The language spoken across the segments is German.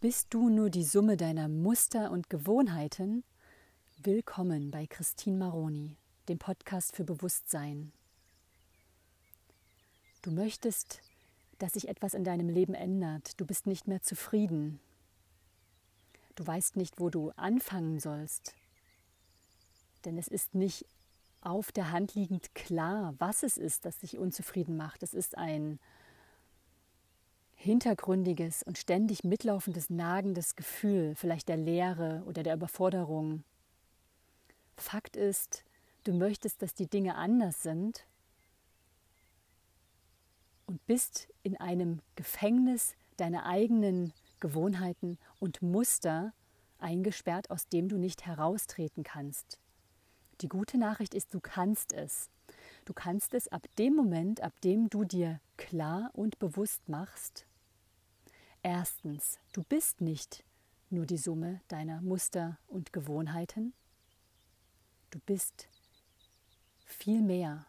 Bist du nur die Summe deiner Muster und Gewohnheiten? Willkommen bei Christine Maroni, dem Podcast für Bewusstsein. Du möchtest, dass sich etwas in deinem Leben ändert. Du bist nicht mehr zufrieden. Du weißt nicht, wo du anfangen sollst. Denn es ist nicht auf der Hand liegend klar, was es ist, das dich unzufrieden macht. Es ist ein hintergründiges und ständig mitlaufendes, nagendes Gefühl, vielleicht der Leere oder der Überforderung. Fakt ist, du möchtest, dass die Dinge anders sind und bist in einem Gefängnis deiner eigenen Gewohnheiten und Muster eingesperrt, aus dem du nicht heraustreten kannst. Die gute Nachricht ist, du kannst es. Du kannst es ab dem Moment, ab dem du dir klar und bewusst machst, Erstens, du bist nicht nur die Summe deiner Muster und Gewohnheiten. Du bist viel mehr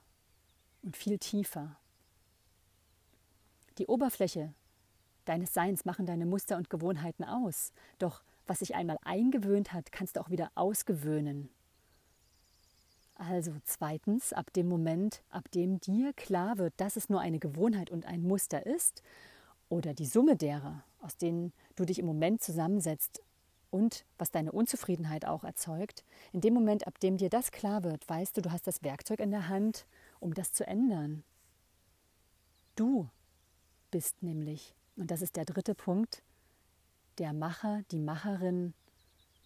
und viel tiefer. Die Oberfläche deines Seins machen deine Muster und Gewohnheiten aus. Doch was sich einmal eingewöhnt hat, kannst du auch wieder ausgewöhnen. Also zweitens, ab dem Moment, ab dem dir klar wird, dass es nur eine Gewohnheit und ein Muster ist, oder die Summe derer, aus denen du dich im Moment zusammensetzt und was deine Unzufriedenheit auch erzeugt, in dem Moment, ab dem dir das klar wird, weißt du, du hast das Werkzeug in der Hand, um das zu ändern. Du bist nämlich, und das ist der dritte Punkt, der Macher, die Macherin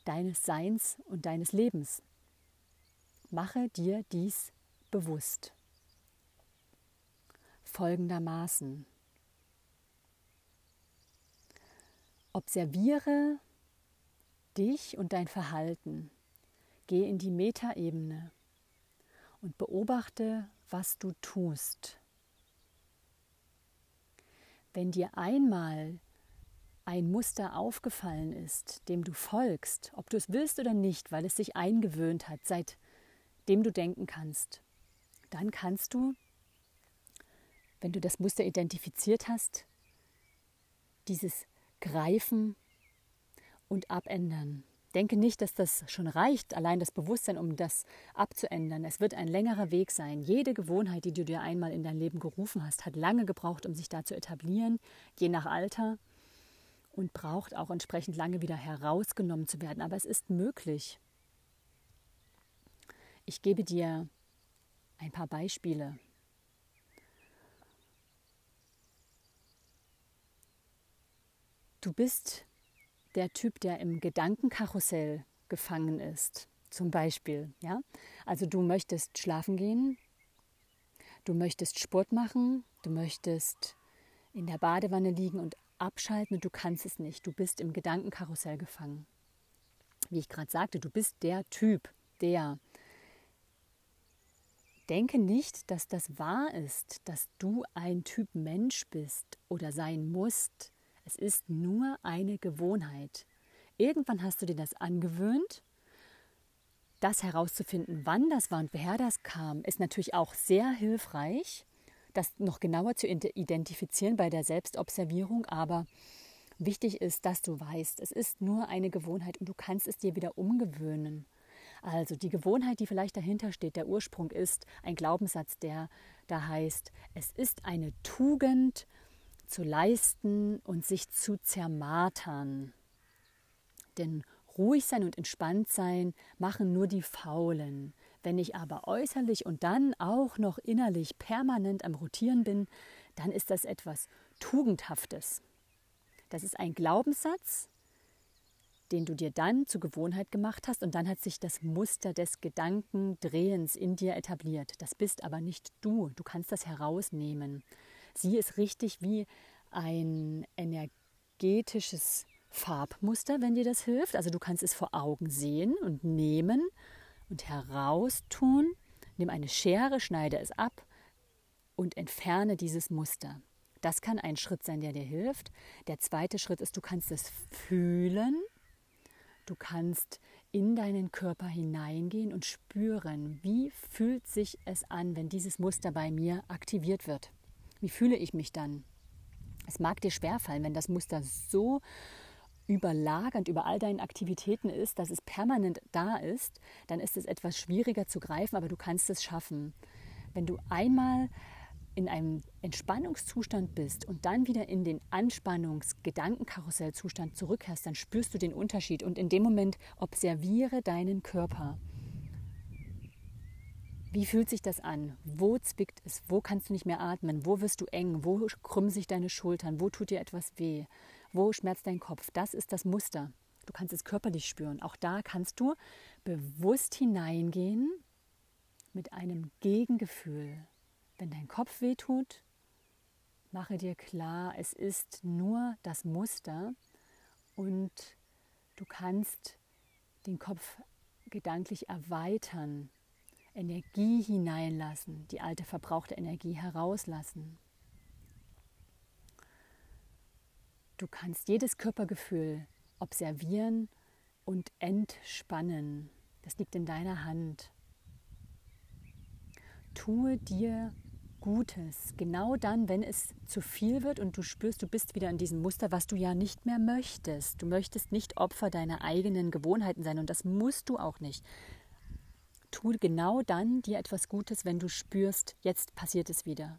deines Seins und deines Lebens. Mache dir dies bewusst. Folgendermaßen. Observiere dich und dein Verhalten. Geh in die Metaebene und beobachte, was du tust. Wenn dir einmal ein Muster aufgefallen ist, dem du folgst, ob du es willst oder nicht, weil es sich eingewöhnt hat, seitdem du denken kannst, dann kannst du, wenn du das Muster identifiziert hast, dieses greifen und abändern. Denke nicht, dass das schon reicht, allein das Bewusstsein, um das abzuändern. Es wird ein längerer Weg sein. Jede Gewohnheit, die du dir einmal in dein Leben gerufen hast, hat lange gebraucht, um sich da zu etablieren, je nach Alter und braucht auch entsprechend lange wieder herausgenommen zu werden. Aber es ist möglich. Ich gebe dir ein paar Beispiele. Du bist der Typ, der im Gedankenkarussell gefangen ist, zum Beispiel. Ja? Also du möchtest schlafen gehen, du möchtest Sport machen, du möchtest in der Badewanne liegen und abschalten und du kannst es nicht. Du bist im Gedankenkarussell gefangen. Wie ich gerade sagte, du bist der Typ, der denke nicht, dass das wahr ist, dass du ein Typ Mensch bist oder sein musst, es ist nur eine Gewohnheit. Irgendwann hast du dir das angewöhnt. Das herauszufinden, wann das war und woher das kam, ist natürlich auch sehr hilfreich, das noch genauer zu identifizieren bei der Selbstobservierung. Aber wichtig ist, dass du weißt, es ist nur eine Gewohnheit und du kannst es dir wieder umgewöhnen. Also die Gewohnheit, die vielleicht dahinter steht, der Ursprung ist ein Glaubenssatz, der da heißt, es ist eine Tugend, zu leisten und sich zu zermartern. Denn ruhig sein und entspannt sein machen nur die Faulen. Wenn ich aber äußerlich und dann auch noch innerlich permanent am Rotieren bin, dann ist das etwas Tugendhaftes. Das ist ein Glaubenssatz, den du dir dann zur Gewohnheit gemacht hast und dann hat sich das Muster des Gedankendrehens in dir etabliert. Das bist aber nicht du. Du kannst das herausnehmen. Sieh es richtig wie ein energetisches Farbmuster, wenn dir das hilft. Also du kannst es vor Augen sehen und nehmen und heraustun. Nimm eine Schere, schneide es ab und entferne dieses Muster. Das kann ein Schritt sein, der dir hilft. Der zweite Schritt ist, du kannst es fühlen. Du kannst in deinen Körper hineingehen und spüren, wie fühlt sich es an, wenn dieses Muster bei mir aktiviert wird. Wie fühle ich mich dann? Es mag dir schwerfallen, wenn das Muster so überlagernd über all deinen Aktivitäten ist, dass es permanent da ist, dann ist es etwas schwieriger zu greifen, aber du kannst es schaffen. Wenn du einmal in einem Entspannungszustand bist und dann wieder in den Anspannungs-Gedankenkarussellzustand zurückkehrst, dann spürst du den Unterschied und in dem Moment observiere deinen Körper. Wie fühlt sich das an? Wo zwickt es? Wo kannst du nicht mehr atmen? Wo wirst du eng? Wo krümmen sich deine Schultern? Wo tut dir etwas weh? Wo schmerzt dein Kopf? Das ist das Muster. Du kannst es körperlich spüren. Auch da kannst du bewusst hineingehen mit einem Gegengefühl. Wenn dein Kopf weh tut, mache dir klar, es ist nur das Muster und du kannst den Kopf gedanklich erweitern Energie hineinlassen, die alte verbrauchte Energie herauslassen. Du kannst jedes Körpergefühl observieren und entspannen. Das liegt in deiner Hand. Tue dir Gutes, genau dann, wenn es zu viel wird und du spürst, du bist wieder in diesem Muster, was du ja nicht mehr möchtest. Du möchtest nicht Opfer deiner eigenen Gewohnheiten sein und das musst du auch nicht tu genau dann dir etwas Gutes, wenn du spürst, jetzt passiert es wieder.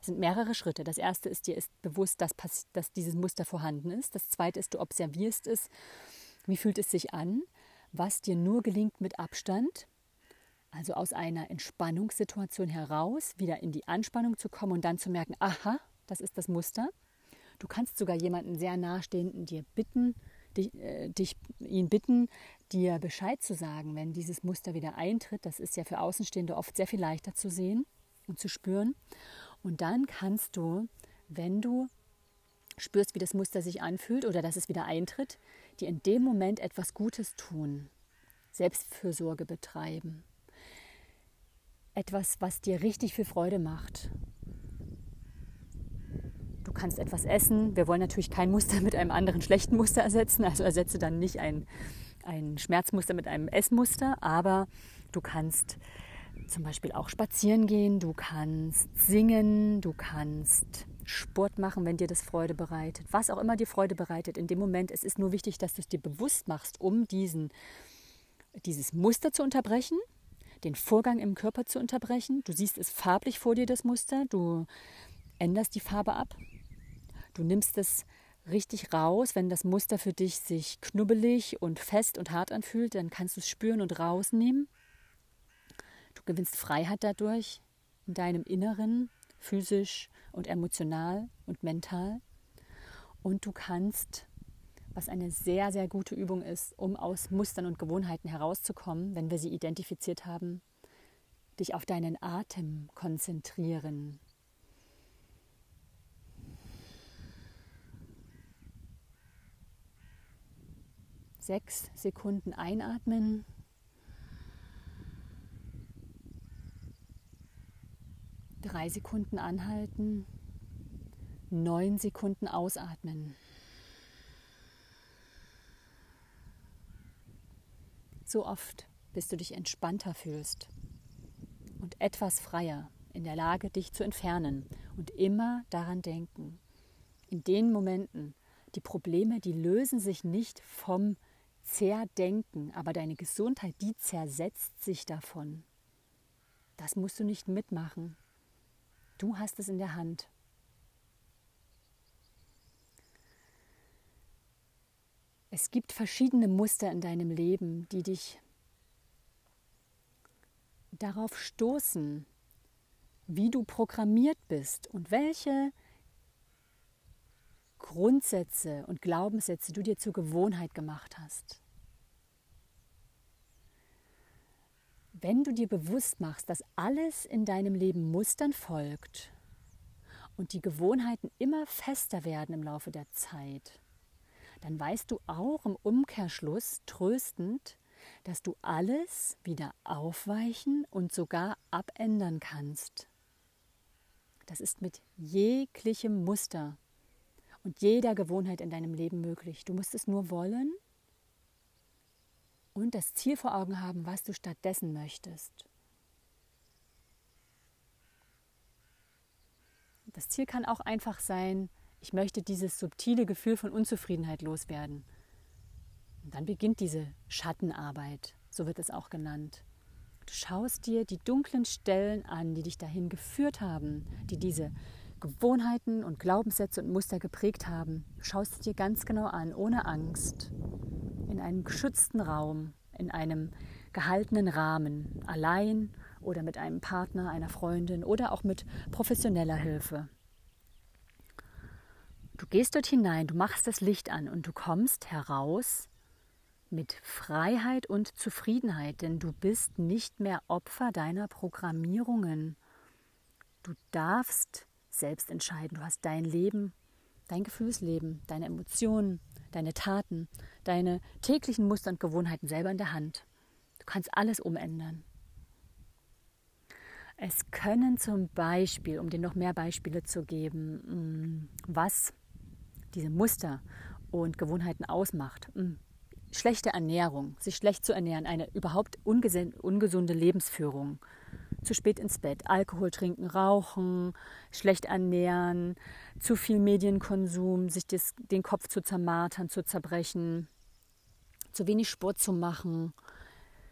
Es sind mehrere Schritte. Das erste ist, dir ist bewusst, dass, dass dieses Muster vorhanden ist. Das zweite ist, du observierst es. Wie fühlt es sich an? Was dir nur gelingt mit Abstand, also aus einer Entspannungssituation heraus, wieder in die Anspannung zu kommen und dann zu merken, aha, das ist das Muster. Du kannst sogar jemanden sehr nahestehenden dir bitten, dich, äh, dich, ihn bitten, dir Bescheid zu sagen, wenn dieses Muster wieder eintritt. Das ist ja für Außenstehende oft sehr viel leichter zu sehen und zu spüren. Und dann kannst du, wenn du spürst, wie das Muster sich anfühlt oder dass es wieder eintritt, dir in dem Moment etwas Gutes tun, Selbstfürsorge betreiben. Etwas, was dir richtig viel Freude macht kannst etwas essen. Wir wollen natürlich kein Muster mit einem anderen schlechten Muster ersetzen, also ersetze dann nicht ein, ein Schmerzmuster mit einem Essmuster, aber du kannst zum Beispiel auch spazieren gehen, du kannst singen, du kannst Sport machen, wenn dir das Freude bereitet, was auch immer dir Freude bereitet. In dem Moment, es ist nur wichtig, dass du es dir bewusst machst, um diesen, dieses Muster zu unterbrechen, den Vorgang im Körper zu unterbrechen. Du siehst es farblich vor dir, das Muster, du änderst die Farbe ab, Du nimmst es richtig raus. Wenn das Muster für dich sich knubbelig und fest und hart anfühlt, dann kannst du es spüren und rausnehmen. Du gewinnst Freiheit dadurch in deinem Inneren, physisch und emotional und mental. Und du kannst, was eine sehr, sehr gute Übung ist, um aus Mustern und Gewohnheiten herauszukommen, wenn wir sie identifiziert haben, dich auf deinen Atem konzentrieren. Sechs Sekunden einatmen. Drei Sekunden anhalten. Neun Sekunden ausatmen. So oft, bis du dich entspannter fühlst und etwas freier in der Lage, dich zu entfernen und immer daran denken. In den Momenten, die Probleme, die lösen sich nicht vom Zerdenken, aber deine Gesundheit, die zersetzt sich davon. Das musst du nicht mitmachen. Du hast es in der Hand. Es gibt verschiedene Muster in deinem Leben, die dich darauf stoßen, wie du programmiert bist und welche Grundsätze und Glaubenssätze du dir zur Gewohnheit gemacht hast. Wenn du dir bewusst machst, dass alles in deinem Leben Mustern folgt und die Gewohnheiten immer fester werden im Laufe der Zeit, dann weißt du auch im Umkehrschluss tröstend, dass du alles wieder aufweichen und sogar abändern kannst. Das ist mit jeglichem Muster und jeder Gewohnheit in deinem Leben möglich. Du musst es nur wollen und das Ziel vor Augen haben, was du stattdessen möchtest. Das Ziel kann auch einfach sein, ich möchte dieses subtile Gefühl von Unzufriedenheit loswerden. Und dann beginnt diese Schattenarbeit, so wird es auch genannt. Du schaust dir die dunklen Stellen an, die dich dahin geführt haben, die diese Gewohnheiten und Glaubenssätze und Muster geprägt haben. Du schaust es dir ganz genau an, ohne Angst, in einem geschützten Raum, in einem gehaltenen Rahmen, allein oder mit einem Partner, einer Freundin oder auch mit professioneller Hilfe. Du gehst dort hinein, du machst das Licht an und du kommst heraus mit Freiheit und Zufriedenheit, denn du bist nicht mehr Opfer deiner Programmierungen. Du darfst selbst entscheiden. Du hast dein Leben, dein Gefühlsleben, deine Emotionen, deine Taten, deine täglichen Muster und Gewohnheiten selber in der Hand. Du kannst alles umändern. Es können zum Beispiel, um dir noch mehr Beispiele zu geben, mm, was diese Muster und Gewohnheiten ausmacht. Mm, schlechte Ernährung, sich schlecht zu ernähren, eine überhaupt ungesunde Lebensführung, zu spät ins Bett, Alkohol trinken, rauchen, schlecht ernähren, zu viel Medienkonsum, sich das, den Kopf zu zermartern, zu zerbrechen, zu wenig Sport zu machen,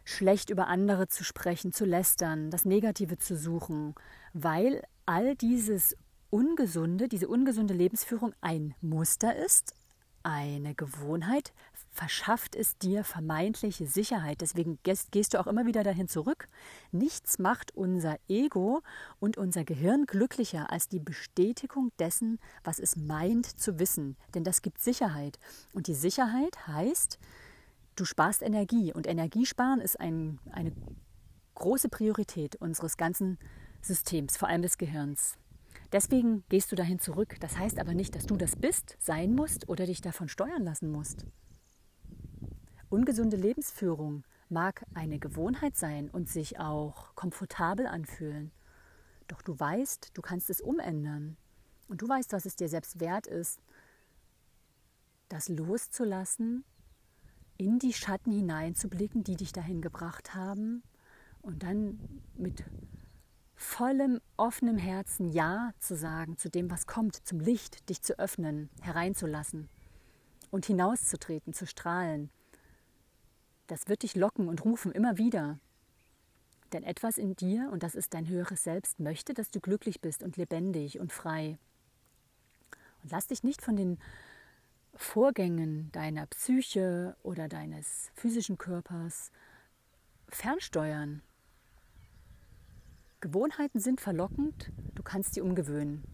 schlecht über andere zu sprechen, zu lästern, das Negative zu suchen, weil all dieses Ungesunde, diese ungesunde Lebensführung ein Muster ist, eine Gewohnheit, verschafft es dir vermeintliche Sicherheit. Deswegen gehst du auch immer wieder dahin zurück. Nichts macht unser Ego und unser Gehirn glücklicher als die Bestätigung dessen, was es meint zu wissen. Denn das gibt Sicherheit. Und die Sicherheit heißt, du sparst Energie. Und Energiesparen ist ein, eine große Priorität unseres ganzen Systems, vor allem des Gehirns. Deswegen gehst du dahin zurück. Das heißt aber nicht, dass du das bist, sein musst oder dich davon steuern lassen musst. Ungesunde Lebensführung mag eine Gewohnheit sein und sich auch komfortabel anfühlen. Doch du weißt, du kannst es umändern. Und du weißt, was es dir selbst wert ist, das loszulassen, in die Schatten hineinzublicken, die dich dahin gebracht haben und dann mit vollem offenem Herzen Ja zu sagen zu dem, was kommt, zum Licht, dich zu öffnen, hereinzulassen und hinauszutreten, zu strahlen. Das wird dich locken und rufen immer wieder. Denn etwas in dir, und das ist dein höheres Selbst, möchte, dass du glücklich bist und lebendig und frei. Und lass dich nicht von den Vorgängen deiner Psyche oder deines physischen Körpers fernsteuern. Gewohnheiten sind verlockend, du kannst sie umgewöhnen.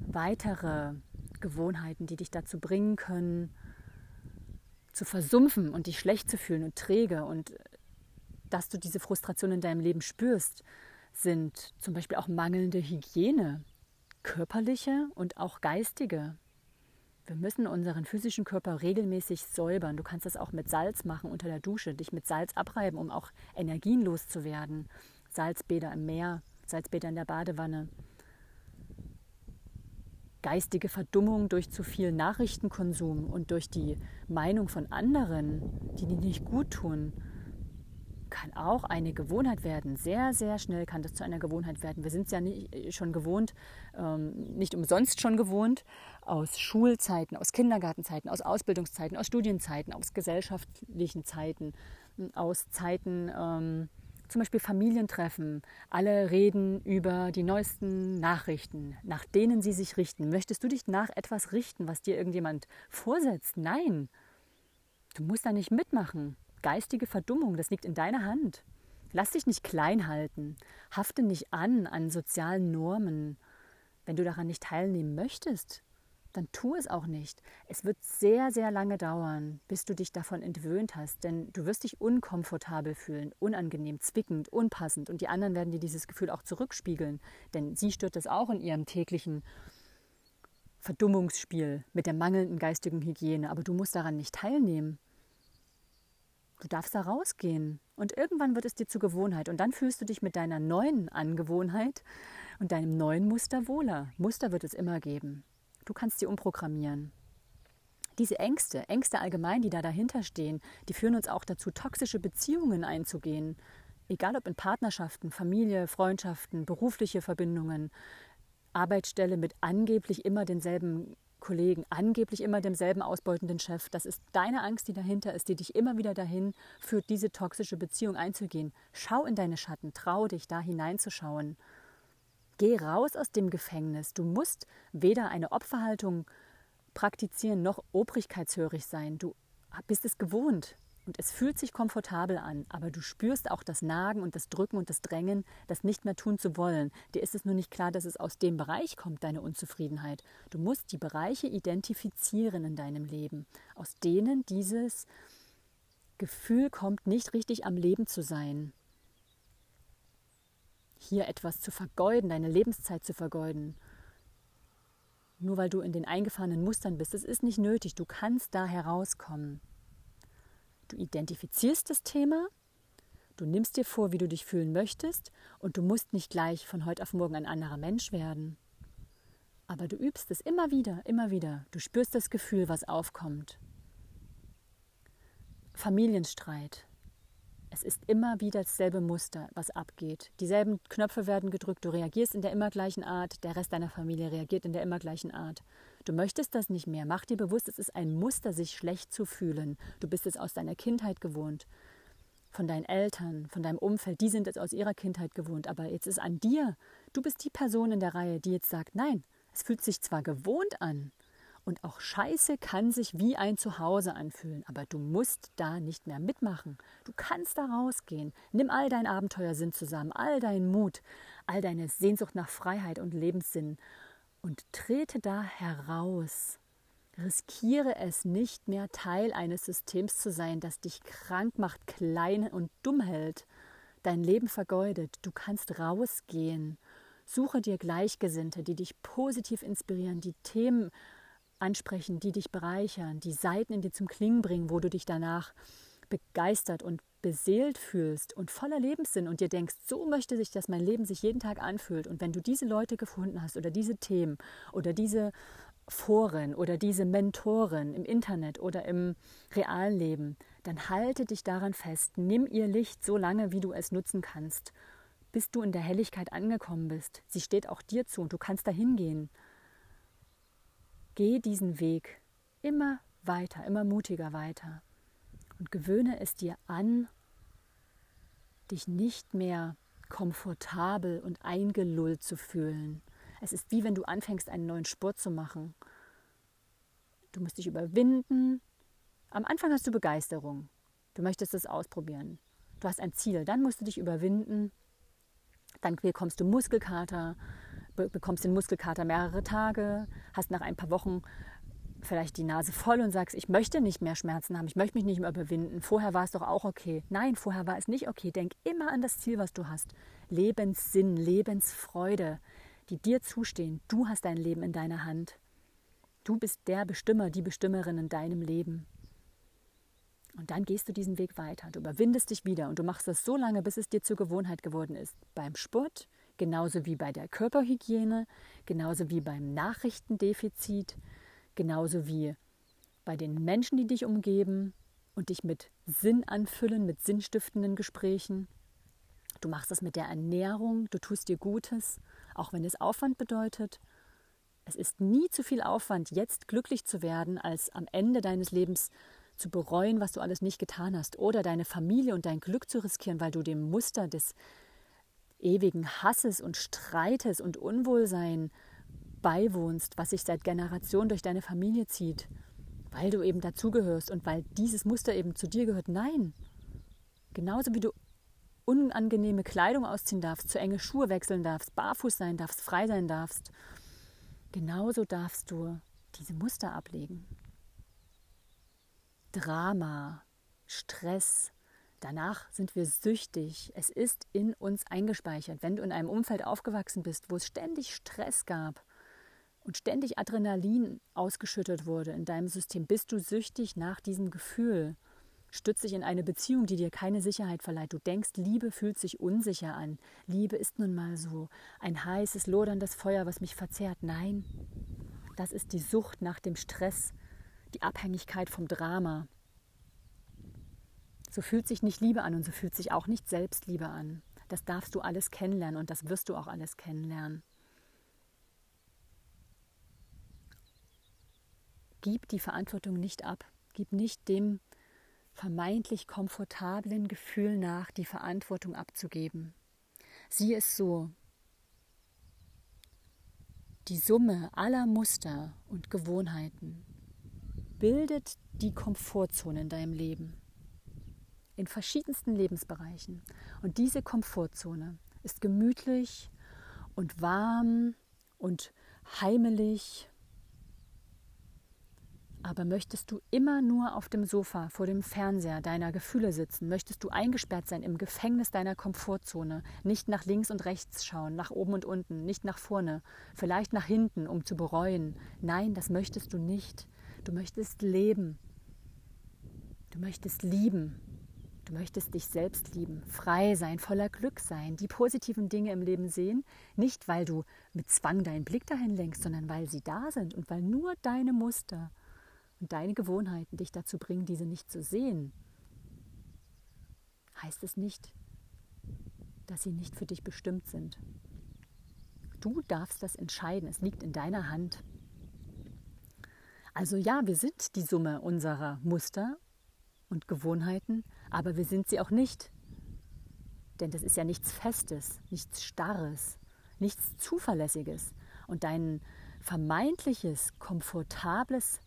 Weitere Gewohnheiten, die dich dazu bringen können, zu versumpfen und dich schlecht zu fühlen und träge und dass du diese Frustration in deinem Leben spürst, sind zum Beispiel auch mangelnde Hygiene, körperliche und auch geistige. Wir müssen unseren physischen Körper regelmäßig säubern. Du kannst das auch mit Salz machen unter der Dusche, dich mit Salz abreiben, um auch Energien loszuwerden. Salzbäder im Meer, Salzbäder in der Badewanne. Geistige Verdummung durch zu viel Nachrichtenkonsum und durch die Meinung von anderen, die dir nicht gut tun, kann auch eine Gewohnheit werden. Sehr, sehr schnell kann das zu einer Gewohnheit werden. Wir sind es ja nicht, schon gewohnt, ähm, nicht umsonst schon gewohnt, aus Schulzeiten, aus Kindergartenzeiten, aus Ausbildungszeiten, aus Studienzeiten, aus gesellschaftlichen Zeiten, aus Zeiten, ähm, zum Beispiel Familientreffen, alle reden über die neuesten Nachrichten, nach denen sie sich richten. Möchtest du dich nach etwas richten, was dir irgendjemand vorsetzt? Nein, du musst da nicht mitmachen. Geistige Verdummung, das liegt in deiner Hand. Lass dich nicht klein halten, hafte nicht an an sozialen Normen. Wenn du daran nicht teilnehmen möchtest, dann tu es auch nicht. Es wird sehr, sehr lange dauern, bis du dich davon entwöhnt hast, denn du wirst dich unkomfortabel fühlen, unangenehm, zwickend, unpassend und die anderen werden dir dieses Gefühl auch zurückspiegeln, denn sie stört es auch in ihrem täglichen Verdummungsspiel mit der mangelnden geistigen Hygiene, aber du musst daran nicht teilnehmen. Du darfst da rausgehen und irgendwann wird es dir zur Gewohnheit und dann fühlst du dich mit deiner neuen Angewohnheit und deinem neuen Muster wohler. Muster wird es immer geben. Du kannst sie umprogrammieren. Diese Ängste, Ängste allgemein, die da dahinter stehen, die führen uns auch dazu, toxische Beziehungen einzugehen. Egal ob in Partnerschaften, Familie, Freundschaften, berufliche Verbindungen, Arbeitsstelle mit angeblich immer denselben Kollegen, angeblich immer demselben ausbeutenden Chef. Das ist deine Angst, die dahinter ist, die dich immer wieder dahin führt, diese toxische Beziehung einzugehen. Schau in deine Schatten, trau dich, da hineinzuschauen. Geh raus aus dem Gefängnis. Du musst weder eine Opferhaltung praktizieren noch obrigkeitshörig sein. Du bist es gewohnt. Und es fühlt sich komfortabel an, aber du spürst auch das Nagen und das Drücken und das Drängen, das nicht mehr tun zu wollen. Dir ist es nur nicht klar, dass es aus dem Bereich kommt, deine Unzufriedenheit. Du musst die Bereiche identifizieren in deinem Leben, aus denen dieses Gefühl kommt, nicht richtig am Leben zu sein. Hier etwas zu vergeuden, deine Lebenszeit zu vergeuden. Nur weil du in den eingefahrenen Mustern bist, es ist nicht nötig, du kannst da herauskommen. Du identifizierst das Thema, du nimmst dir vor, wie du dich fühlen möchtest und du musst nicht gleich von heute auf morgen ein anderer Mensch werden. Aber du übst es immer wieder, immer wieder. Du spürst das Gefühl, was aufkommt. Familienstreit. Es ist immer wieder dasselbe Muster, was abgeht. Dieselben Knöpfe werden gedrückt, du reagierst in der immer gleichen Art, der Rest deiner Familie reagiert in der immer gleichen Art. Du möchtest das nicht mehr. Mach dir bewusst, es ist ein Muster, sich schlecht zu fühlen. Du bist es aus deiner Kindheit gewohnt. Von deinen Eltern, von deinem Umfeld, die sind es aus ihrer Kindheit gewohnt. Aber jetzt ist an dir. Du bist die Person in der Reihe, die jetzt sagt, nein, es fühlt sich zwar gewohnt an, und auch Scheiße kann sich wie ein Zuhause anfühlen, aber du musst da nicht mehr mitmachen. Du kannst da rausgehen. Nimm all dein Abenteuersinn zusammen, all deinen Mut, all deine Sehnsucht nach Freiheit und Lebenssinn und trete da heraus. Riskiere es nicht mehr, Teil eines Systems zu sein, das dich krank macht, klein und dumm hält, dein Leben vergeudet. Du kannst rausgehen. Suche dir Gleichgesinnte, die dich positiv inspirieren, die Themen ansprechen, die dich bereichern, die Seiten in dir zum Klingen bringen, wo du dich danach begeistert und beseelt fühlst und voller Lebenssinn und dir denkst, so möchte sich, dass mein Leben sich jeden Tag anfühlt. Und wenn du diese Leute gefunden hast oder diese Themen oder diese Foren oder diese Mentoren im Internet oder im realen Leben, dann halte dich daran fest. Nimm ihr Licht so lange, wie du es nutzen kannst, bis du in der Helligkeit angekommen bist. Sie steht auch dir zu und du kannst dahin gehen. Geh diesen Weg immer weiter, immer mutiger weiter und gewöhne es dir an, dich nicht mehr komfortabel und eingelullt zu fühlen. Es ist wie wenn du anfängst, einen neuen Sport zu machen. Du musst dich überwinden. Am Anfang hast du Begeisterung. Du möchtest es ausprobieren. Du hast ein Ziel. Dann musst du dich überwinden. Dann bekommst du Muskelkater, bekommst den Muskelkater mehrere Tage, hast nach ein paar Wochen vielleicht die Nase voll und sagst, ich möchte nicht mehr Schmerzen haben, ich möchte mich nicht mehr überwinden. Vorher war es doch auch okay. Nein, vorher war es nicht okay. Denk immer an das Ziel, was du hast. Lebenssinn, Lebensfreude, die dir zustehen. Du hast dein Leben in deiner Hand. Du bist der Bestimmer, die Bestimmerin in deinem Leben. Und dann gehst du diesen Weg weiter. Du überwindest dich wieder und du machst das so lange, bis es dir zur Gewohnheit geworden ist. Beim Sport, genauso wie bei der Körperhygiene, genauso wie beim Nachrichtendefizit, genauso wie bei den Menschen, die dich umgeben und dich mit Sinn anfüllen, mit sinnstiftenden Gesprächen. Du machst das mit der Ernährung, du tust dir Gutes, auch wenn es Aufwand bedeutet. Es ist nie zu viel Aufwand, jetzt glücklich zu werden, als am Ende deines Lebens zu bereuen, was du alles nicht getan hast, oder deine Familie und dein Glück zu riskieren, weil du dem Muster des ewigen Hasses und Streites und Unwohlsein beiwohnst, was sich seit Generationen durch deine Familie zieht, weil du eben dazugehörst und weil dieses Muster eben zu dir gehört. Nein. Genauso wie du unangenehme Kleidung ausziehen darfst, zu enge Schuhe wechseln darfst, barfuß sein darfst, frei sein darfst, genauso darfst du diese Muster ablegen. Drama, Stress, danach sind wir süchtig. Es ist in uns eingespeichert. Wenn du in einem Umfeld aufgewachsen bist, wo es ständig Stress gab, und ständig Adrenalin ausgeschüttet wurde in deinem System, bist du süchtig nach diesem Gefühl. Stützt dich in eine Beziehung, die dir keine Sicherheit verleiht. Du denkst, Liebe fühlt sich unsicher an. Liebe ist nun mal so ein heißes, loderndes Feuer, was mich verzehrt. Nein, das ist die Sucht nach dem Stress, die Abhängigkeit vom Drama. So fühlt sich nicht Liebe an und so fühlt sich auch nicht Selbstliebe an. Das darfst du alles kennenlernen und das wirst du auch alles kennenlernen. gib die Verantwortung nicht ab. Gib nicht dem vermeintlich komfortablen Gefühl nach, die Verantwortung abzugeben. Sieh es so. Die Summe aller Muster und Gewohnheiten bildet die Komfortzone in deinem Leben. In verschiedensten Lebensbereichen. Und diese Komfortzone ist gemütlich und warm und heimelig aber möchtest du immer nur auf dem Sofa vor dem Fernseher deiner Gefühle sitzen? Möchtest du eingesperrt sein im Gefängnis deiner Komfortzone? Nicht nach links und rechts schauen, nach oben und unten, nicht nach vorne, vielleicht nach hinten, um zu bereuen. Nein, das möchtest du nicht. Du möchtest leben. Du möchtest lieben. Du möchtest dich selbst lieben, frei sein, voller Glück sein, die positiven Dinge im Leben sehen, nicht weil du mit Zwang deinen Blick dahin lenkst, sondern weil sie da sind und weil nur deine Muster und deine Gewohnheiten dich dazu bringen, diese nicht zu sehen, heißt es nicht, dass sie nicht für dich bestimmt sind. Du darfst das entscheiden, es liegt in deiner Hand. Also ja, wir sind die Summe unserer Muster und Gewohnheiten, aber wir sind sie auch nicht. Denn das ist ja nichts Festes, nichts Starres, nichts Zuverlässiges. Und dein vermeintliches, komfortables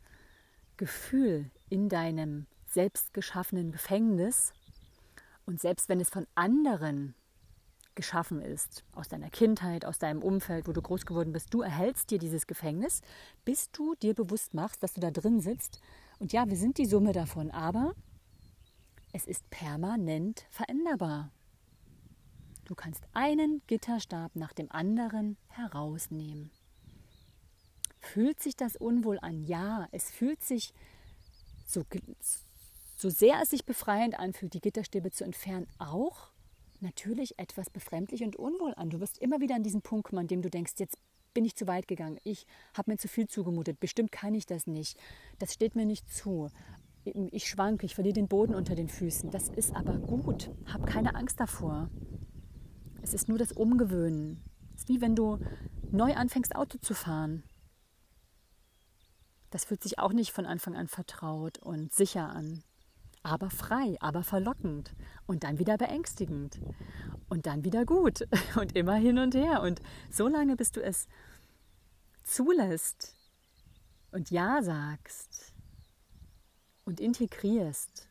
Gefühl in deinem selbst geschaffenen Gefängnis und selbst wenn es von anderen geschaffen ist, aus deiner Kindheit, aus deinem Umfeld, wo du groß geworden bist, du erhältst dir dieses Gefängnis, bis du dir bewusst machst, dass du da drin sitzt. Und ja, wir sind die Summe davon, aber es ist permanent veränderbar. Du kannst einen Gitterstab nach dem anderen herausnehmen. Fühlt sich das unwohl an? Ja, es fühlt sich so, so sehr es sich befreiend anfühlt, die Gitterstäbe zu entfernen, auch natürlich etwas befremdlich und unwohl an. Du wirst immer wieder an diesen Punkt kommen, an dem du denkst, jetzt bin ich zu weit gegangen, ich habe mir zu viel zugemutet, bestimmt kann ich das nicht, das steht mir nicht zu. Ich schwanke, ich verliere den Boden unter den Füßen. Das ist aber gut. Hab keine Angst davor. Es ist nur das Umgewöhnen. Es ist wie wenn du neu anfängst, Auto zu fahren. Das fühlt sich auch nicht von Anfang an vertraut und sicher an. Aber frei, aber verlockend und dann wieder beängstigend und dann wieder gut und immer hin und her. Und so lange, bis du es zulässt und Ja sagst und integrierst,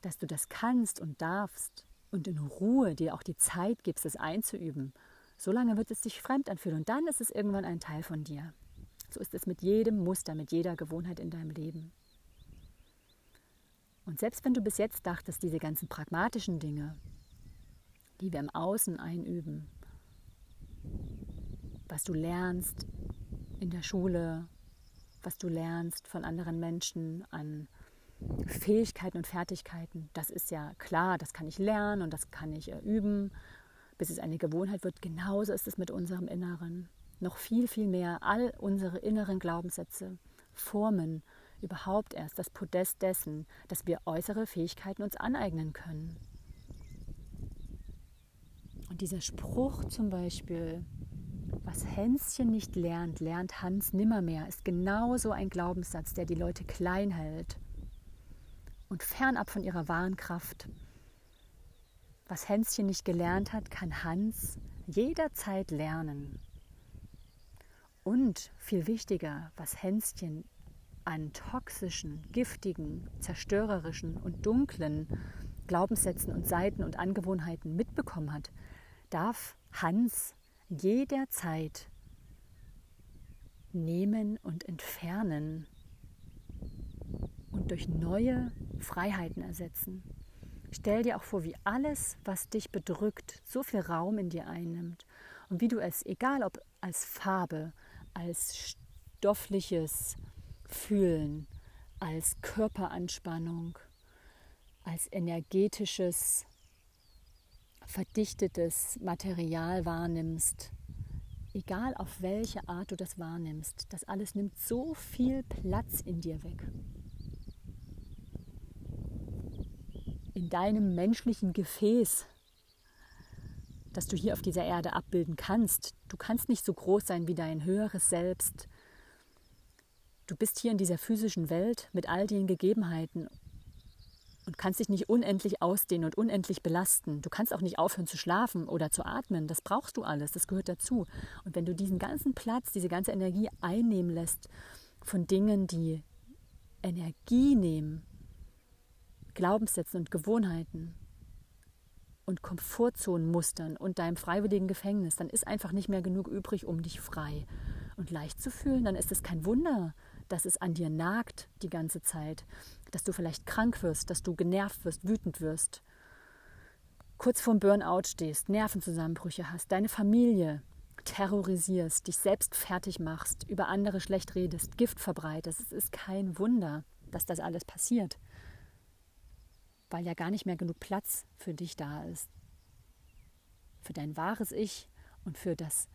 dass du das kannst und darfst und in Ruhe dir auch die Zeit gibst, es einzuüben, so lange wird es sich fremd anfühlen und dann ist es irgendwann ein Teil von dir. So ist es mit jedem Muster, mit jeder Gewohnheit in deinem Leben. Und selbst wenn du bis jetzt dachtest, diese ganzen pragmatischen Dinge, die wir im Außen einüben, was du lernst in der Schule, was du lernst von anderen Menschen an Fähigkeiten und Fertigkeiten, das ist ja klar, das kann ich lernen und das kann ich üben, bis es eine Gewohnheit wird. Genauso ist es mit unserem Inneren noch viel, viel mehr all unsere inneren Glaubenssätze formen überhaupt erst das Podest dessen, dass wir äußere Fähigkeiten uns aneignen können. Und dieser Spruch zum Beispiel, was Hänschen nicht lernt, lernt Hans nimmermehr, ist genauso ein Glaubenssatz, der die Leute klein hält und fernab von ihrer wahren Kraft. Was Hänschen nicht gelernt hat, kann Hans jederzeit lernen. Und viel wichtiger, was Hänschen an toxischen, giftigen, zerstörerischen und dunklen Glaubenssätzen und Seiten und Angewohnheiten mitbekommen hat, darf Hans jederzeit nehmen und entfernen und durch neue Freiheiten ersetzen. Stell dir auch vor, wie alles, was dich bedrückt, so viel Raum in dir einnimmt und wie du es, egal ob als Farbe, als stoffliches Fühlen, als Körperanspannung, als energetisches, verdichtetes Material wahrnimmst, egal auf welche Art du das wahrnimmst, das alles nimmt so viel Platz in dir weg. In deinem menschlichen Gefäß das du hier auf dieser Erde abbilden kannst. Du kannst nicht so groß sein wie dein höheres Selbst, Du bist hier in dieser physischen Welt mit all den Gegebenheiten und kannst dich nicht unendlich ausdehnen und unendlich belasten. Du kannst auch nicht aufhören zu schlafen oder zu atmen. Das brauchst du alles, das gehört dazu. Und wenn du diesen ganzen Platz, diese ganze Energie einnehmen lässt von Dingen, die Energie nehmen, Glaubenssätzen und Gewohnheiten und Komfortzonenmustern und deinem freiwilligen Gefängnis, dann ist einfach nicht mehr genug übrig, um dich frei und leicht zu fühlen. Dann ist es kein Wunder, dass es an dir nagt die ganze Zeit, dass du vielleicht krank wirst, dass du genervt wirst, wütend wirst, kurz vorm Burnout stehst, Nervenzusammenbrüche hast, deine Familie terrorisierst, dich selbst fertig machst, über andere schlecht redest, Gift verbreitest. Es ist kein Wunder, dass das alles passiert, weil ja gar nicht mehr genug Platz für dich da ist, für dein wahres Ich und für das,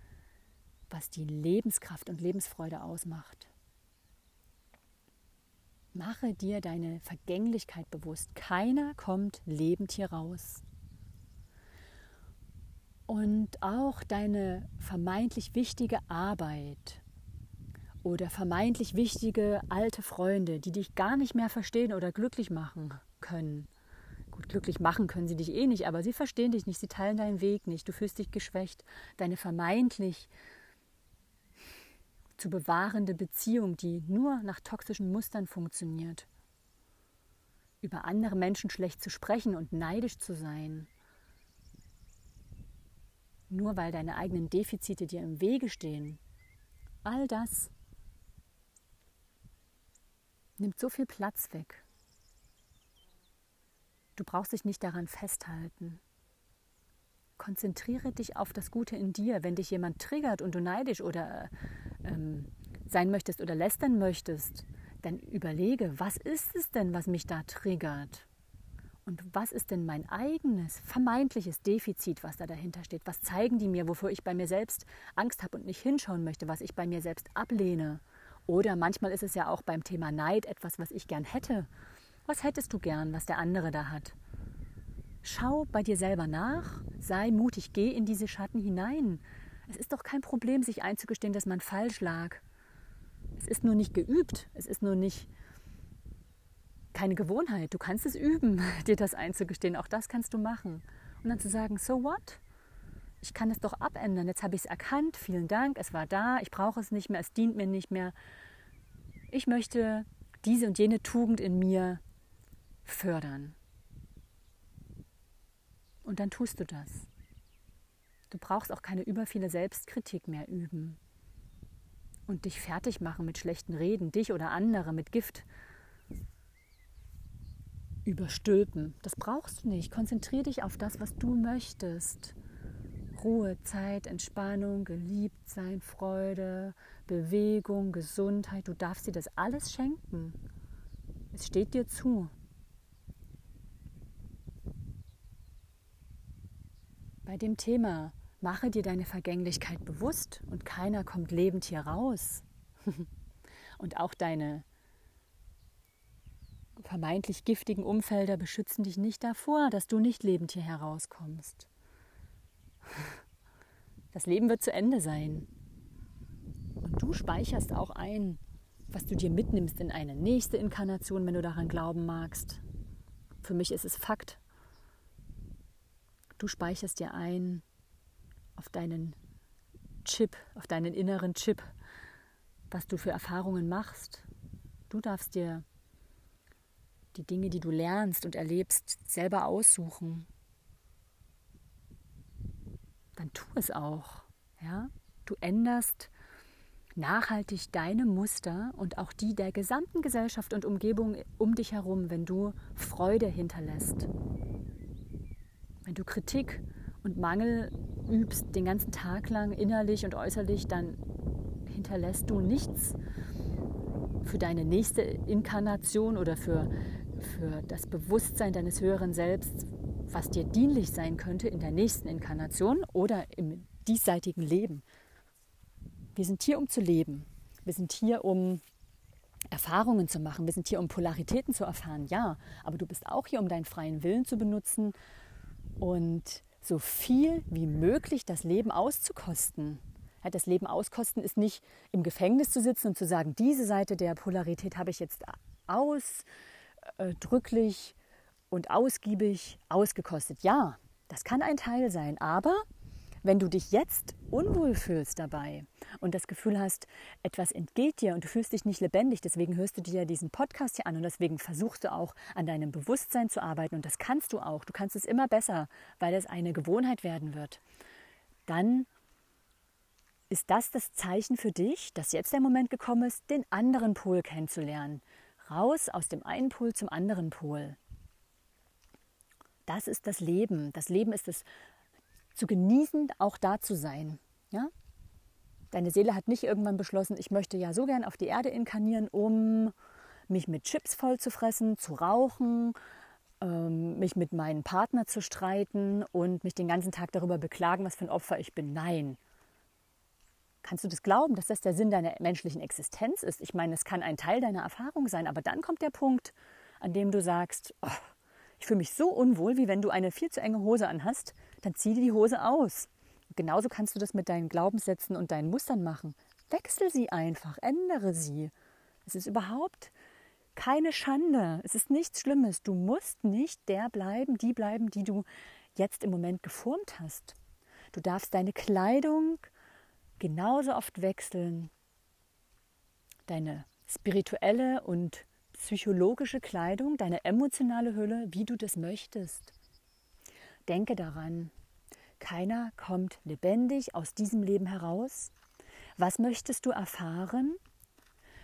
was die Lebenskraft und Lebensfreude ausmacht. Mache dir deine Vergänglichkeit bewusst. Keiner kommt lebend hier raus. Und auch deine vermeintlich wichtige Arbeit oder vermeintlich wichtige alte Freunde, die dich gar nicht mehr verstehen oder glücklich machen können. Gut, glücklich machen können sie dich eh nicht, aber sie verstehen dich nicht, sie teilen deinen Weg nicht, du fühlst dich geschwächt. Deine vermeintlich zu bewahrende Beziehung, die nur nach toxischen Mustern funktioniert. Über andere Menschen schlecht zu sprechen und neidisch zu sein. Nur weil deine eigenen Defizite dir im Wege stehen. All das nimmt so viel Platz weg. Du brauchst dich nicht daran festhalten. Konzentriere dich auf das Gute in dir. Wenn dich jemand triggert und du neidisch oder ähm, sein möchtest oder lästern möchtest, dann überlege, was ist es denn, was mich da triggert? Und was ist denn mein eigenes vermeintliches Defizit, was da dahinter steht? Was zeigen die mir, wofür ich bei mir selbst Angst habe und nicht hinschauen möchte, was ich bei mir selbst ablehne? Oder manchmal ist es ja auch beim Thema Neid etwas, was ich gern hätte. Was hättest du gern, was der andere da hat? Schau bei dir selber nach, sei mutig, geh in diese Schatten hinein. Es ist doch kein Problem, sich einzugestehen, dass man falsch lag. Es ist nur nicht geübt, es ist nur nicht keine Gewohnheit. Du kannst es üben, dir das einzugestehen. Auch das kannst du machen. Und dann zu sagen, so what? Ich kann es doch abändern. Jetzt habe ich es erkannt. Vielen Dank. Es war da. Ich brauche es nicht mehr. Es dient mir nicht mehr. Ich möchte diese und jene Tugend in mir fördern. Und dann tust du das. Du brauchst auch keine überviele Selbstkritik mehr üben und dich fertig machen mit schlechten Reden, dich oder andere mit Gift überstülpen. Das brauchst du nicht. Konzentriere dich auf das, was du möchtest. Ruhe, Zeit, Entspannung, geliebt sein, Freude, Bewegung, Gesundheit. Du darfst dir das alles schenken. Es steht dir zu. Bei dem Thema mache dir deine Vergänglichkeit bewusst und keiner kommt lebend hier raus. und auch deine vermeintlich giftigen Umfelder beschützen dich nicht davor, dass du nicht lebend hier herauskommst. Das Leben wird zu Ende sein. Und du speicherst auch ein, was du dir mitnimmst in eine nächste Inkarnation, wenn du daran glauben magst. Für mich ist es Fakt. Du speicherst dir ein auf deinen Chip, auf deinen inneren Chip, was du für Erfahrungen machst. Du darfst dir die Dinge, die du lernst und erlebst, selber aussuchen. Dann tu es auch. Ja? Du änderst nachhaltig deine Muster und auch die der gesamten Gesellschaft und Umgebung um dich herum, wenn du Freude hinterlässt. Wenn du Kritik und Mangel übst den ganzen Tag lang innerlich und äußerlich, dann hinterlässt du nichts für deine nächste Inkarnation oder für, für das Bewusstsein deines höheren Selbst, was dir dienlich sein könnte in der nächsten Inkarnation oder im diesseitigen Leben. Wir sind hier, um zu leben. Wir sind hier, um Erfahrungen zu machen. Wir sind hier, um Polaritäten zu erfahren, ja. Aber du bist auch hier, um deinen freien Willen zu benutzen und so viel wie möglich das Leben auszukosten. das Leben auskosten ist nicht im Gefängnis zu sitzen und zu sagen, diese Seite der Polarität habe ich jetzt ausdrücklich und ausgiebig ausgekostet. Ja, das kann ein Teil sein, aber wenn du dich jetzt unwohl fühlst dabei und das Gefühl hast, etwas entgeht dir und du fühlst dich nicht lebendig, deswegen hörst du dir diesen Podcast hier an und deswegen versuchst du auch an deinem Bewusstsein zu arbeiten und das kannst du auch. Du kannst es immer besser, weil es eine Gewohnheit werden wird. Dann ist das das Zeichen für dich, dass jetzt der Moment gekommen ist, den anderen Pol kennenzulernen. Raus aus dem einen Pol zum anderen Pol. Das ist das Leben. Das Leben ist es zu genießen, auch da zu sein. Ja? Deine Seele hat nicht irgendwann beschlossen, ich möchte ja so gern auf die Erde inkarnieren, um mich mit Chips voll zu fressen, zu rauchen, ähm, mich mit meinem Partner zu streiten und mich den ganzen Tag darüber beklagen, was für ein Opfer ich bin. Nein. Kannst du das glauben, dass das der Sinn deiner menschlichen Existenz ist? Ich meine, es kann ein Teil deiner Erfahrung sein, aber dann kommt der Punkt, an dem du sagst, oh, ich fühle mich so unwohl, wie wenn du eine viel zu enge Hose anhast, dann zieh dir die Hose aus. genauso kannst du das mit deinen Glaubenssätzen und deinen Mustern machen. Wechsel sie einfach, ändere sie. Es ist überhaupt keine Schande. Es ist nichts Schlimmes. Du musst nicht der bleiben, die bleiben, die du jetzt im Moment geformt hast. Du darfst deine Kleidung genauso oft wechseln. Deine spirituelle und psychologische Kleidung, deine emotionale Hülle, wie du das möchtest. Denke daran, keiner kommt lebendig aus diesem Leben heraus. Was möchtest du erfahren?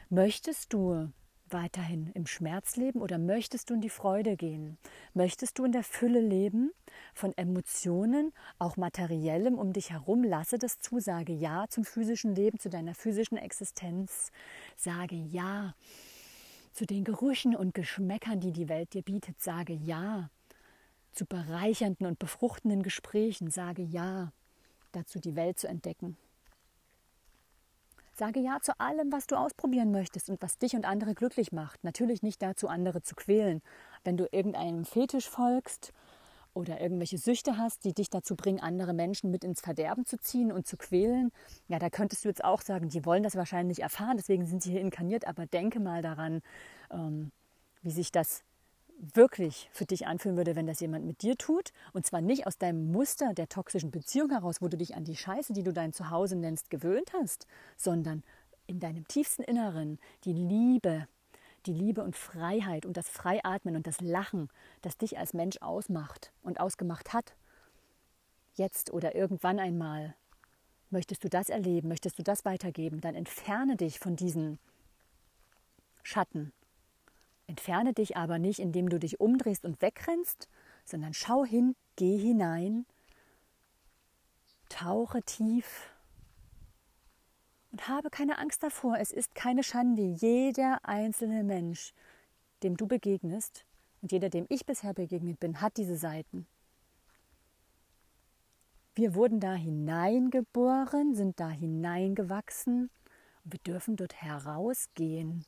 Möchtest du weiterhin im Schmerz leben oder möchtest du in die Freude gehen? Möchtest du in der Fülle leben von Emotionen, auch materiellem um dich herum? Lasse das zu, sage ja zum physischen Leben, zu deiner physischen Existenz. Sage ja zu den Gerüchen und Geschmäckern, die die Welt dir bietet. Sage ja zu bereichernden und befruchtenden Gesprächen. Sage ja dazu, die Welt zu entdecken. Sage ja zu allem, was du ausprobieren möchtest und was dich und andere glücklich macht. Natürlich nicht dazu, andere zu quälen. Wenn du irgendeinem Fetisch folgst oder irgendwelche Süchte hast, die dich dazu bringen, andere Menschen mit ins Verderben zu ziehen und zu quälen, ja, da könntest du jetzt auch sagen, die wollen das wahrscheinlich erfahren, deswegen sind sie hier inkarniert, aber denke mal daran, ähm, wie sich das wirklich für dich anfühlen würde, wenn das jemand mit dir tut. Und zwar nicht aus deinem Muster der toxischen Beziehung heraus, wo du dich an die Scheiße, die du dein Zuhause nennst, gewöhnt hast, sondern in deinem tiefsten Inneren die Liebe, die Liebe und Freiheit und das Freiatmen und das Lachen, das dich als Mensch ausmacht und ausgemacht hat. Jetzt oder irgendwann einmal möchtest du das erleben, möchtest du das weitergeben, dann entferne dich von diesen Schatten, Entferne dich aber nicht, indem du dich umdrehst und wegrennst, sondern schau hin, geh hinein, tauche tief und habe keine Angst davor. Es ist keine Schande. Jeder einzelne Mensch, dem du begegnest und jeder, dem ich bisher begegnet bin, hat diese Seiten. Wir wurden da hineingeboren, sind da hineingewachsen und wir dürfen dort herausgehen.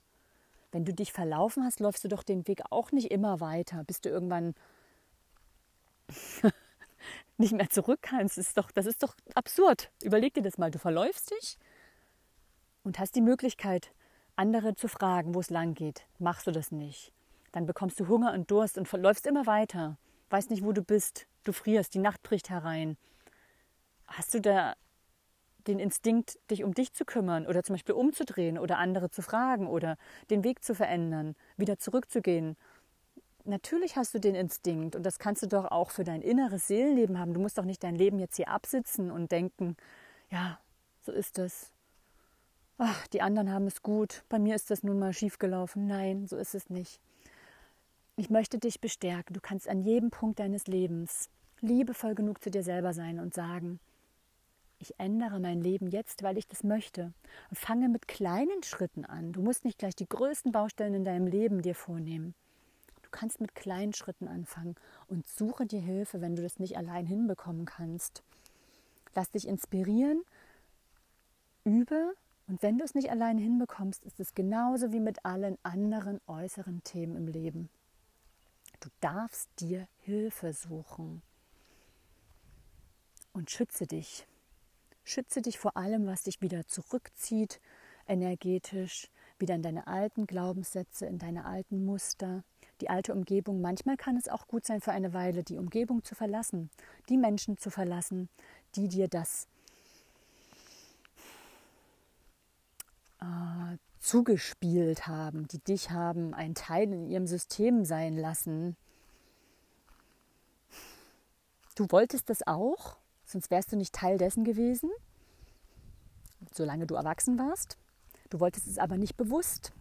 Wenn du dich verlaufen hast, läufst du doch den Weg auch nicht immer weiter, bis du irgendwann nicht mehr zurück kannst. Das ist, doch, das ist doch absurd. Überleg dir das mal. Du verläufst dich und hast die Möglichkeit, andere zu fragen, wo es lang geht. Machst du das nicht? Dann bekommst du Hunger und Durst und läufst immer weiter. Weißt nicht, wo du bist. Du frierst, die Nacht bricht herein. Hast du da den Instinkt, dich um dich zu kümmern oder zum Beispiel umzudrehen oder andere zu fragen oder den Weg zu verändern, wieder zurückzugehen. Natürlich hast du den Instinkt und das kannst du doch auch für dein inneres Seelenleben haben. Du musst doch nicht dein Leben jetzt hier absitzen und denken, ja, so ist es. Ach, die anderen haben es gut, bei mir ist das nun mal schiefgelaufen. Nein, so ist es nicht. Ich möchte dich bestärken. Du kannst an jedem Punkt deines Lebens liebevoll genug zu dir selber sein und sagen, ich ändere mein Leben jetzt, weil ich das möchte. Und fange mit kleinen Schritten an. Du musst nicht gleich die größten Baustellen in deinem Leben dir vornehmen. Du kannst mit kleinen Schritten anfangen und suche dir Hilfe, wenn du das nicht allein hinbekommen kannst. Lass dich inspirieren, übe und wenn du es nicht allein hinbekommst, ist es genauso wie mit allen anderen äußeren Themen im Leben. Du darfst dir Hilfe suchen und schütze dich Schütze dich vor allem, was dich wieder zurückzieht, energetisch, wieder in deine alten Glaubenssätze, in deine alten Muster, die alte Umgebung. Manchmal kann es auch gut sein, für eine Weile die Umgebung zu verlassen, die Menschen zu verlassen, die dir das äh, zugespielt haben, die dich haben ein Teil in ihrem System sein lassen. Du wolltest das auch, sonst wärst du nicht Teil dessen gewesen, solange du erwachsen warst. Du wolltest es aber nicht bewusst.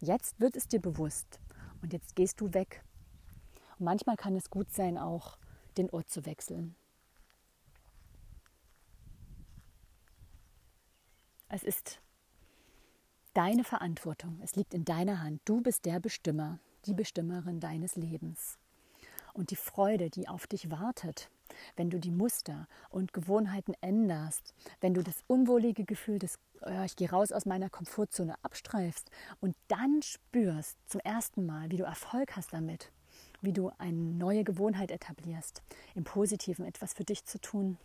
Jetzt wird es dir bewusst und jetzt gehst du weg. Und manchmal kann es gut sein, auch den Ort zu wechseln. Es ist deine Verantwortung. Es liegt in deiner Hand. Du bist der Bestimmer, die Bestimmerin deines Lebens. Und die Freude, die auf dich wartet, wenn du die Muster und Gewohnheiten änderst, wenn du das unwohlige Gefühl des oh, ich gehe raus aus meiner Komfortzone abstreifst und dann spürst zum ersten Mal, wie du Erfolg hast damit, wie du eine neue Gewohnheit etablierst, im Positiven etwas für dich zu tun,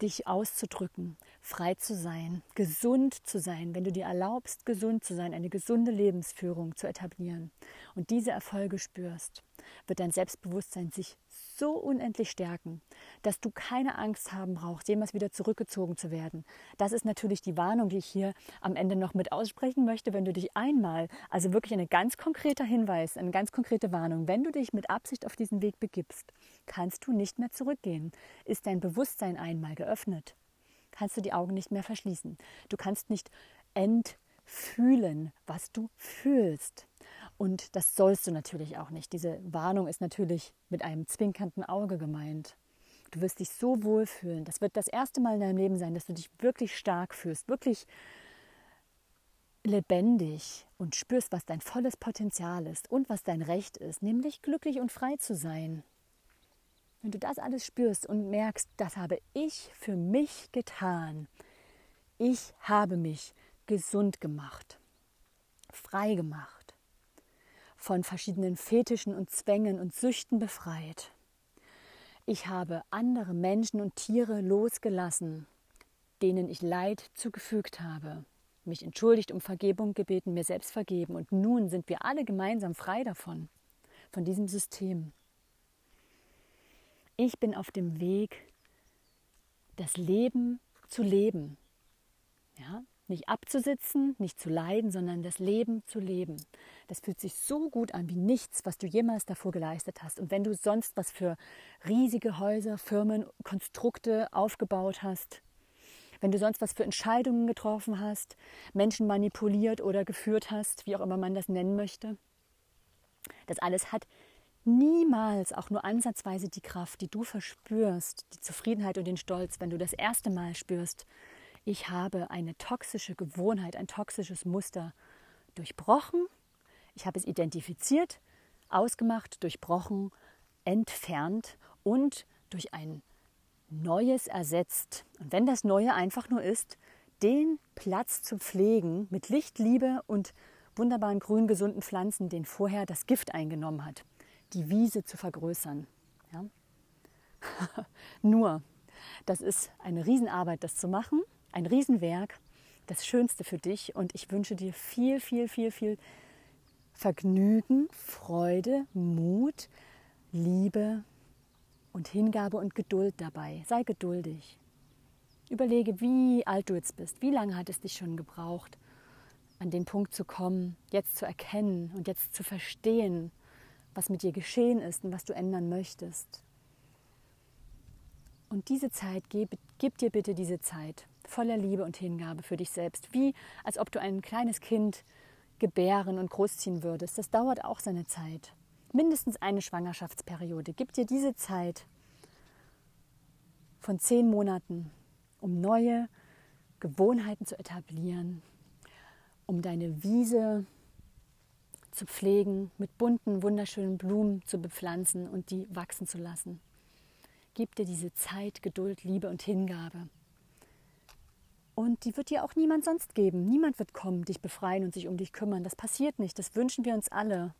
dich auszudrücken, frei zu sein, gesund zu sein, wenn du dir erlaubst, gesund zu sein, eine gesunde Lebensführung zu etablieren und diese Erfolge spürst, wird dein Selbstbewusstsein sich so unendlich stärken, dass du keine Angst haben brauchst, jemals wieder zurückgezogen zu werden. Das ist natürlich die Warnung, die ich hier am Ende noch mit aussprechen möchte, wenn du dich einmal, also wirklich ein ganz konkreter Hinweis, eine ganz konkrete Warnung, wenn du dich mit Absicht auf diesen Weg begibst, kannst du nicht mehr zurückgehen. Ist dein Bewusstsein einmal geöffnet, kannst du die Augen nicht mehr verschließen. Du kannst nicht entfühlen, was du fühlst. Und das sollst du natürlich auch nicht. Diese Warnung ist natürlich mit einem zwinkernden Auge gemeint. Du wirst dich so wohlfühlen. Das wird das erste Mal in deinem Leben sein, dass du dich wirklich stark fühlst, wirklich lebendig und spürst, was dein volles Potenzial ist und was dein Recht ist, nämlich glücklich und frei zu sein. Wenn du das alles spürst und merkst, das habe ich für mich getan, ich habe mich gesund gemacht, frei gemacht, von verschiedenen Fetischen und Zwängen und Süchten befreit. Ich habe andere Menschen und Tiere losgelassen, denen ich Leid zugefügt habe, mich entschuldigt, um Vergebung gebeten, mir selbst vergeben und nun sind wir alle gemeinsam frei davon, von diesem System. Ich bin auf dem Weg, das Leben zu leben. Ja? Nicht abzusitzen, nicht zu leiden, sondern das Leben zu leben. Das fühlt sich so gut an wie nichts, was du jemals davor geleistet hast. Und wenn du sonst was für riesige Häuser, Firmen, Konstrukte aufgebaut hast, wenn du sonst was für Entscheidungen getroffen hast, Menschen manipuliert oder geführt hast, wie auch immer man das nennen möchte, das alles hat niemals auch nur ansatzweise die Kraft, die du verspürst, die Zufriedenheit und den Stolz, wenn du das erste Mal spürst, ich habe eine toxische Gewohnheit, ein toxisches Muster durchbrochen. Ich habe es identifiziert, ausgemacht, durchbrochen, entfernt und durch ein Neues ersetzt. Und wenn das Neue einfach nur ist, den Platz zu pflegen mit Licht, Liebe und wunderbaren grün gesunden Pflanzen, den vorher das Gift eingenommen hat, die Wiese zu vergrößern. Ja? Nur, das ist eine Riesenarbeit, das zu machen ein Riesenwerk, das Schönste für dich und ich wünsche dir viel, viel, viel, viel Vergnügen, Freude, Mut, Liebe und Hingabe und Geduld dabei. Sei geduldig. Überlege, wie alt du jetzt bist, wie lange hat es dich schon gebraucht, an den Punkt zu kommen, jetzt zu erkennen und jetzt zu verstehen, was mit dir geschehen ist und was du ändern möchtest. Und diese Zeit, gib, gib dir bitte diese Zeit voller Liebe und Hingabe für dich selbst, wie als ob du ein kleines Kind gebären und großziehen würdest. Das dauert auch seine Zeit. Mindestens eine Schwangerschaftsperiode. Gib dir diese Zeit von zehn Monaten, um neue Gewohnheiten zu etablieren, um deine Wiese zu pflegen, mit bunten, wunderschönen Blumen zu bepflanzen und die wachsen zu lassen. Gib dir diese Zeit, Geduld, Liebe und Hingabe. Und die wird dir auch niemand sonst geben. Niemand wird kommen, dich befreien und sich um dich kümmern. Das passiert nicht. Das wünschen wir uns alle.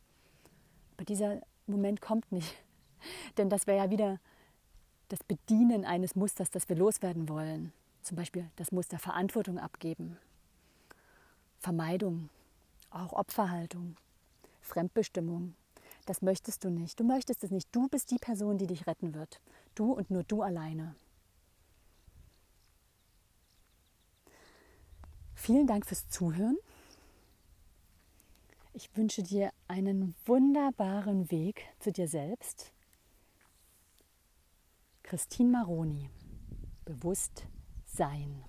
Aber dieser Moment kommt nicht. Denn das wäre ja wieder das Bedienen eines Musters, das wir loswerden wollen. Zum Beispiel das Muster Verantwortung abgeben, Vermeidung, auch Opferhaltung, Fremdbestimmung. Das möchtest du nicht. Du möchtest es nicht. Du bist die Person, die dich retten wird. Du und nur du alleine. Vielen Dank fürs Zuhören. Ich wünsche dir einen wunderbaren Weg zu dir selbst. Christine Maroni. Bewusst sein.